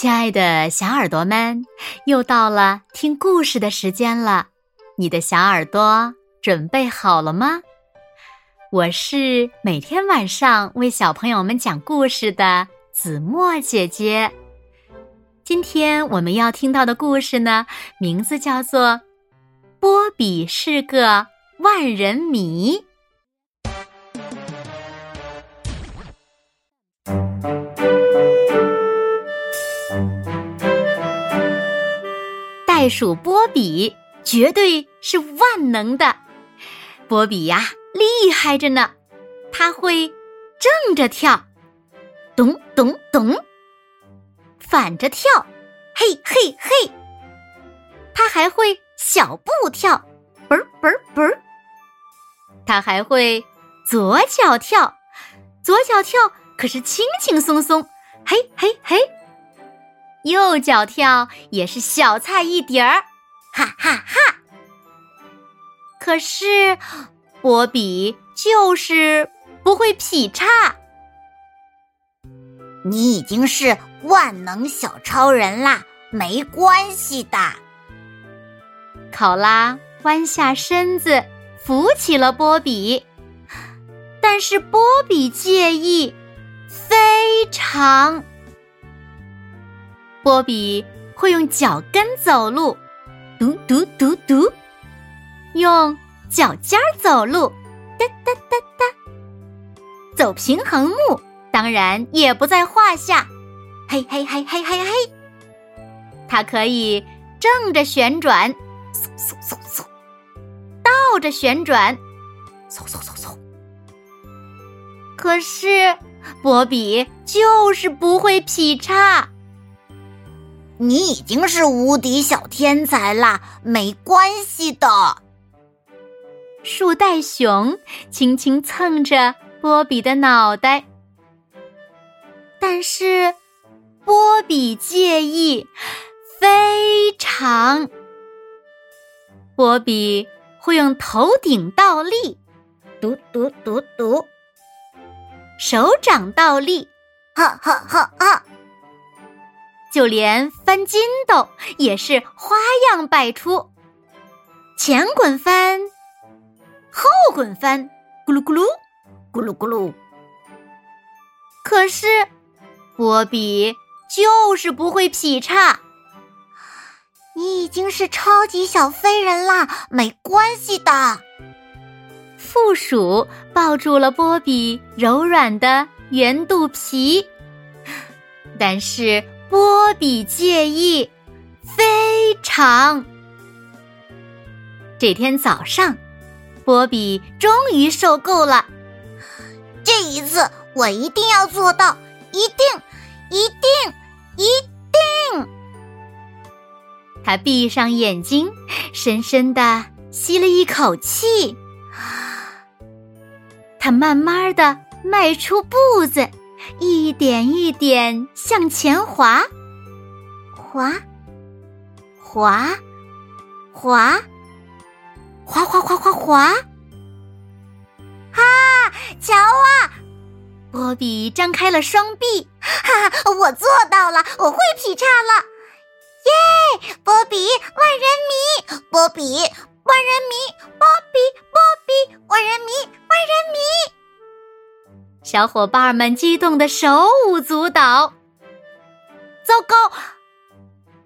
亲爱的小耳朵们，又到了听故事的时间了。你的小耳朵准备好了吗？我是每天晚上为小朋友们讲故事的子墨姐姐。今天我们要听到的故事呢，名字叫做《波比是个万人迷》。袋鼠波比绝对是万能的，波比呀厉害着呢，他会正着跳，咚咚咚；反着跳，嘿嘿嘿。他还会小步跳，嘣嘣嘣。他还会左脚跳，左脚跳可是轻轻松松，嘿嘿嘿。右脚跳也是小菜一碟儿，哈哈哈！可是波比就是不会劈叉。你已经是万能小超人啦，没关系的。考拉弯下身子扶起了波比，但是波比介意，非常。波比会用脚跟走路，嘟嘟嘟嘟；用脚尖儿走路，哒哒哒哒。走平衡木当然也不在话下，嘿嘿嘿嘿嘿嘿。它可以正着旋转，嗖嗖嗖嗖；倒着旋转，嗖嗖嗖嗖。可是波比就是不会劈叉。你已经是无敌小天才啦，没关系的。树袋熊轻轻蹭着波比的脑袋，但是波比介意，非常。波比会用头顶倒立，嘟嘟嘟嘟；手掌倒立，哈哈哈哈。就连翻筋斗也是花样百出，前滚翻，后滚翻，咕噜咕噜，咕噜咕噜。可是波比就是不会劈叉。你已经是超级小飞人啦，没关系的。负鼠抱住了波比柔软的圆肚皮，但是。波比介意，非常。这天早上，波比终于受够了。这一次，我一定要做到，一定，一定，一定。他闭上眼睛，深深的吸了一口气。他慢慢的迈出步子。一点一点向前滑，滑，滑，滑，滑滑滑滑滑！啊，瞧啊！波比张开了双臂，哈小伙伴们激动的手舞足蹈。糟糕！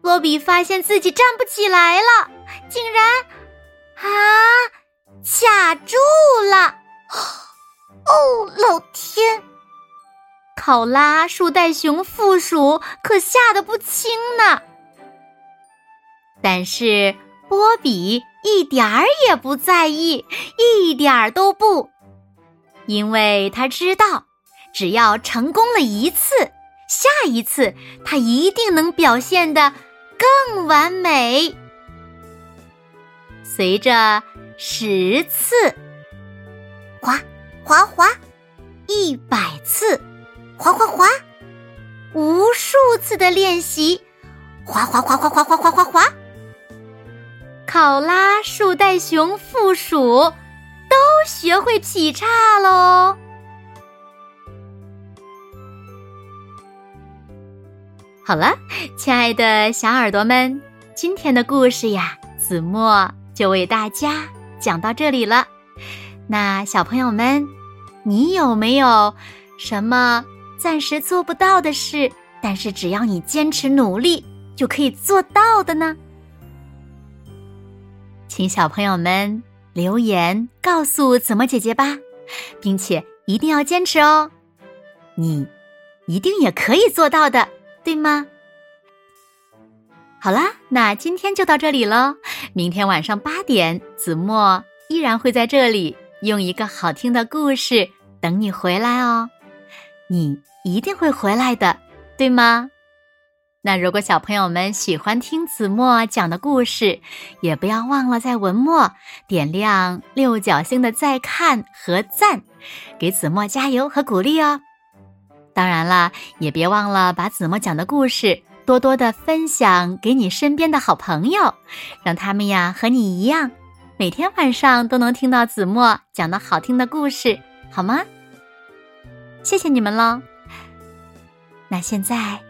波比发现自己站不起来了，竟然啊卡住了！哦，老天！考拉、树袋熊、负鼠可吓得不轻呢。但是波比一点儿也不在意，一点儿都不。因为他知道，只要成功了一次，下一次他一定能表现的更完美。随着十次，滑滑滑，一百次，滑滑滑，无数次的练习，滑滑滑滑滑滑滑滑滑，考拉、树袋熊、负鼠。都学会劈叉喽！好了，亲爱的小耳朵们，今天的故事呀，子墨就为大家讲到这里了。那小朋友们，你有没有什么暂时做不到的事，但是只要你坚持努力就可以做到的呢？请小朋友们留言告诉子墨姐姐吧，并且一定要坚持哦，你一定也可以做到的，对吗？好啦，那今天就到这里喽。明天晚上八点，子墨依然会在这里用一个好听的故事等你回来哦。你一定会回来的，对吗？那如果小朋友们喜欢听子墨讲的故事，也不要忘了在文末点亮六角星的再看和赞，给子墨加油和鼓励哦。当然了，也别忘了把子墨讲的故事多多的分享给你身边的好朋友，让他们呀和你一样，每天晚上都能听到子墨讲的好听的故事，好吗？谢谢你们喽。那现在。